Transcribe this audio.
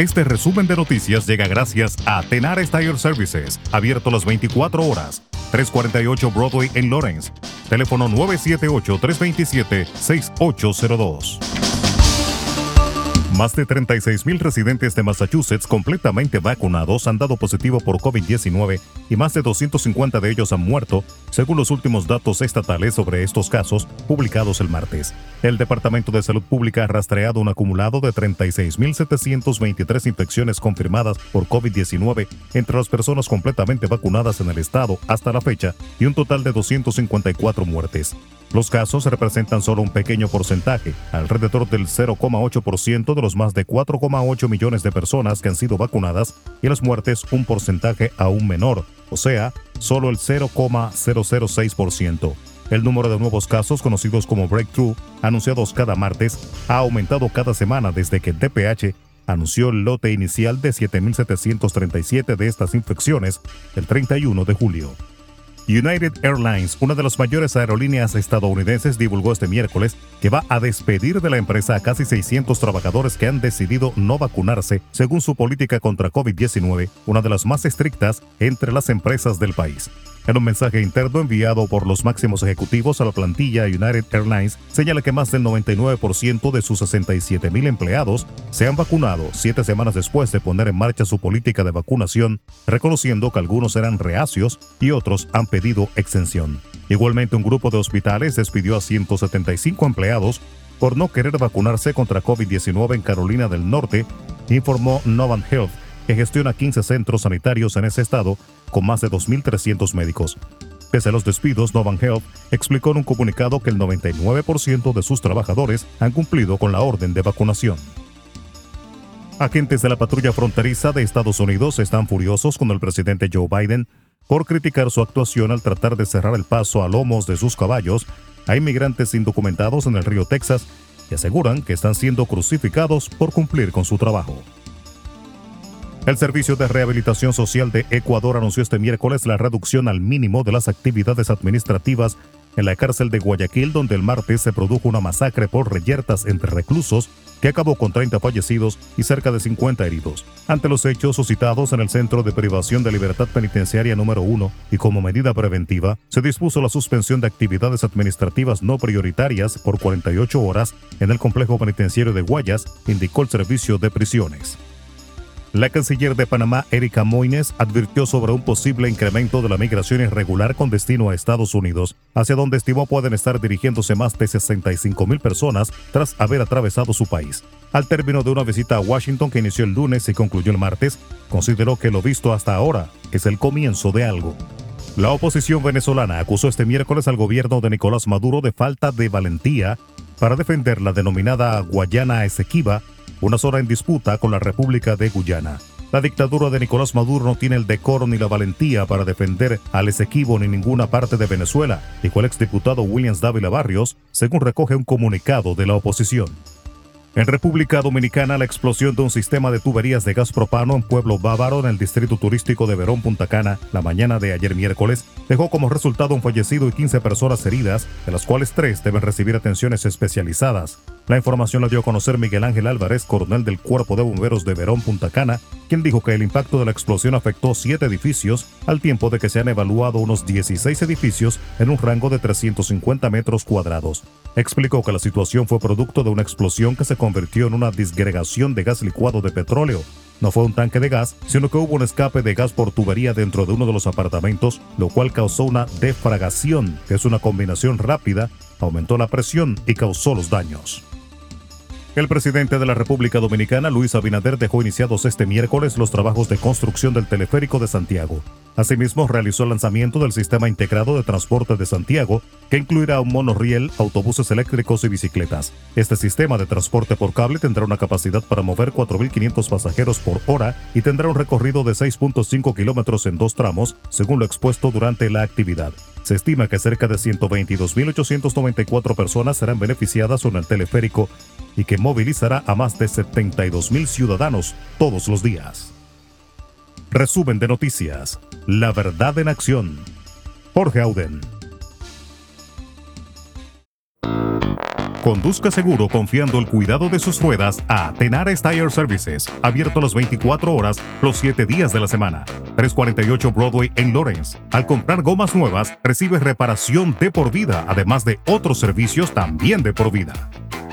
Este resumen de noticias llega gracias a Tenar Tire Services, abierto las 24 horas, 348 Broadway en Lawrence. Teléfono 978-327-6802. Más de 36.000 residentes de Massachusetts completamente vacunados han dado positivo por COVID-19 y más de 250 de ellos han muerto, según los últimos datos estatales sobre estos casos publicados el martes. El Departamento de Salud Pública ha rastreado un acumulado de 36.723 infecciones confirmadas por COVID-19 entre las personas completamente vacunadas en el estado hasta la fecha y un total de 254 muertes. Los casos representan solo un pequeño porcentaje, alrededor del 0,8% de los más de 4,8 millones de personas que han sido vacunadas y las muertes un porcentaje aún menor, o sea, solo el 0,006%. El número de nuevos casos conocidos como breakthrough, anunciados cada martes, ha aumentado cada semana desde que DPH anunció el lote inicial de 7.737 de estas infecciones el 31 de julio. United Airlines, una de las mayores aerolíneas estadounidenses, divulgó este miércoles que va a despedir de la empresa a casi 600 trabajadores que han decidido no vacunarse según su política contra COVID-19, una de las más estrictas entre las empresas del país. En un mensaje interno enviado por los máximos ejecutivos a la plantilla United Airlines, señala que más del 99% de sus 67.000 empleados se han vacunado siete semanas después de poner en marcha su política de vacunación, reconociendo que algunos eran reacios y otros han pedido exención. Igualmente, un grupo de hospitales despidió a 175 empleados por no querer vacunarse contra COVID-19 en Carolina del Norte, informó Novan Health, que gestiona 15 centros sanitarios en ese estado con más de 2.300 médicos. Pese a los despidos, Novan Health explicó en un comunicado que el 99% de sus trabajadores han cumplido con la orden de vacunación. Agentes de la patrulla fronteriza de Estados Unidos están furiosos con el presidente Joe Biden por criticar su actuación al tratar de cerrar el paso a lomos de sus caballos a inmigrantes indocumentados en el río Texas y aseguran que están siendo crucificados por cumplir con su trabajo. El Servicio de Rehabilitación Social de Ecuador anunció este miércoles la reducción al mínimo de las actividades administrativas en la cárcel de Guayaquil, donde el martes se produjo una masacre por reyertas entre reclusos que acabó con 30 fallecidos y cerca de 50 heridos. Ante los hechos suscitados en el Centro de Privación de Libertad Penitenciaria número 1 y como medida preventiva, se dispuso la suspensión de actividades administrativas no prioritarias por 48 horas en el complejo penitenciario de Guayas, indicó el Servicio de Prisiones. La canciller de Panamá, Erika Moines, advirtió sobre un posible incremento de la migración irregular con destino a Estados Unidos, hacia donde estimó pueden estar dirigiéndose más de 65 mil personas tras haber atravesado su país. Al término de una visita a Washington que inició el lunes y concluyó el martes, consideró que lo visto hasta ahora es el comienzo de algo. La oposición venezolana acusó este miércoles al gobierno de Nicolás Maduro de falta de valentía para defender la denominada Guayana Esequiba una zona en disputa con la República de Guyana. La dictadura de Nicolás Maduro no tiene el decoro ni la valentía para defender al Esequibo ni ninguna parte de Venezuela, dijo el exdiputado Williams Dávila Barrios, según recoge un comunicado de la oposición. En República Dominicana, la explosión de un sistema de tuberías de gas propano en Pueblo Bávaro, en el distrito turístico de Verón, Punta Cana, la mañana de ayer miércoles, dejó como resultado un fallecido y 15 personas heridas, de las cuales tres deben recibir atenciones especializadas. La información la dio a conocer Miguel Ángel Álvarez, coronel del Cuerpo de Bomberos de Verón, Punta Cana, quien dijo que el impacto de la explosión afectó siete edificios, al tiempo de que se han evaluado unos 16 edificios en un rango de 350 metros cuadrados. Explicó que la situación fue producto de una explosión que se convirtió en una disgregación de gas licuado de petróleo. No fue un tanque de gas, sino que hubo un escape de gas por tubería dentro de uno de los apartamentos, lo cual causó una defragación, que es una combinación rápida, aumentó la presión y causó los daños. El presidente de la República Dominicana, Luis Abinader, dejó iniciados este miércoles los trabajos de construcción del teleférico de Santiago. Asimismo, realizó el lanzamiento del Sistema Integrado de Transporte de Santiago, que incluirá un monorriel, autobuses eléctricos y bicicletas. Este sistema de transporte por cable tendrá una capacidad para mover 4.500 pasajeros por hora y tendrá un recorrido de 6.5 kilómetros en dos tramos, según lo expuesto durante la actividad. Se estima que cerca de 122.894 personas serán beneficiadas con el teleférico y que movilizará a más de 72.000 ciudadanos todos los días. Resumen de noticias. La verdad en acción. Jorge Auden. Conduzca seguro confiando el cuidado de sus ruedas a Tenares Tire Services, abierto las 24 horas, los 7 días de la semana. 348 Broadway en Lawrence. Al comprar gomas nuevas, recibe reparación de por vida, además de otros servicios también de por vida.